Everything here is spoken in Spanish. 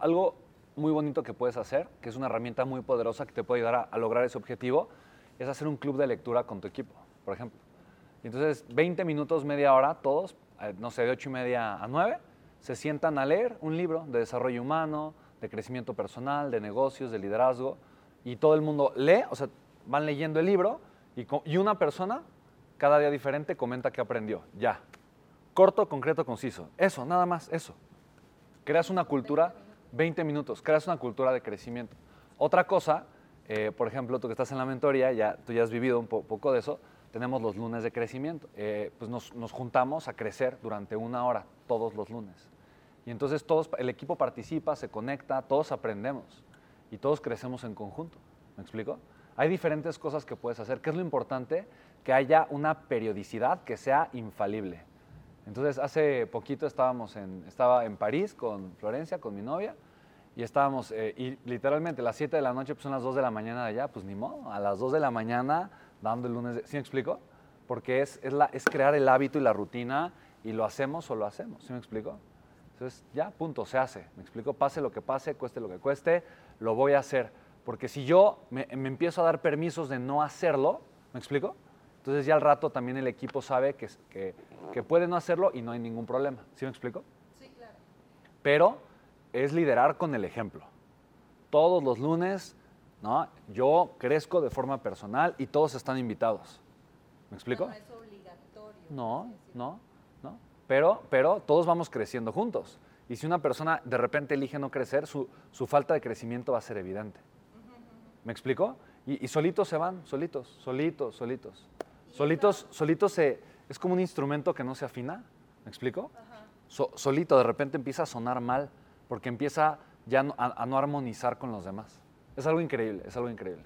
algo muy bonito que puedes hacer, que es una herramienta muy poderosa que te puede ayudar a, a lograr ese objetivo, es hacer un club de lectura con tu equipo, por ejemplo. Entonces, 20 minutos, media hora, todos, eh, no sé, de 8 y media a 9, se sientan a leer un libro de desarrollo humano, de crecimiento personal, de negocios, de liderazgo, y todo el mundo lee, o sea, van leyendo el libro, y, y una persona, cada día diferente, comenta qué aprendió. Ya. Corto, concreto, conciso. Eso, nada más, eso. Creas una cultura, 20 minutos, creas una cultura de crecimiento. Otra cosa, eh, por ejemplo, tú que estás en la mentoría, ya, tú ya has vivido un po- poco de eso, tenemos los lunes de crecimiento. Eh, pues nos, nos juntamos a crecer durante una hora, todos los lunes. Y entonces todos, el equipo participa, se conecta, todos aprendemos y todos crecemos en conjunto. ¿Me explico? Hay diferentes cosas que puedes hacer. ¿Qué es lo importante? Que haya una periodicidad que sea infalible. Entonces, hace poquito estábamos en, estaba en París con Florencia, con mi novia, y estábamos, eh, y literalmente las 7 de la noche, pues son las 2 de la mañana de allá, pues ni modo, a las 2 de la mañana dando el lunes, de- ¿sí me explico? Porque es, es, la, es crear el hábito y la rutina, y lo hacemos o lo hacemos, ¿sí me explico? Entonces, ya, punto, se hace, ¿me explico? Pase lo que pase, cueste lo que cueste, lo voy a hacer. Porque si yo me, me empiezo a dar permisos de no hacerlo, ¿me explico? Entonces ya al rato también el equipo sabe que, que, que puede no hacerlo y no hay ningún problema. ¿Sí me explico? Sí, claro. Pero es liderar con el ejemplo. Todos los lunes, ¿no? Yo crezco de forma personal y todos están invitados. ¿Me explico? No, no es obligatorio. No, no, no. Pero, pero todos vamos creciendo juntos. Y si una persona de repente elige no crecer, su, su falta de crecimiento va a ser evidente. ¿Me explico? Y, y solitos se van, solitos, solitos, solitos. Solitos, solitos se, es como un instrumento que no se afina. ¿Me explico? So- solito de repente empieza a sonar mal porque empieza ya no- a, a no armonizar con los demás. Es algo increíble, es algo increíble.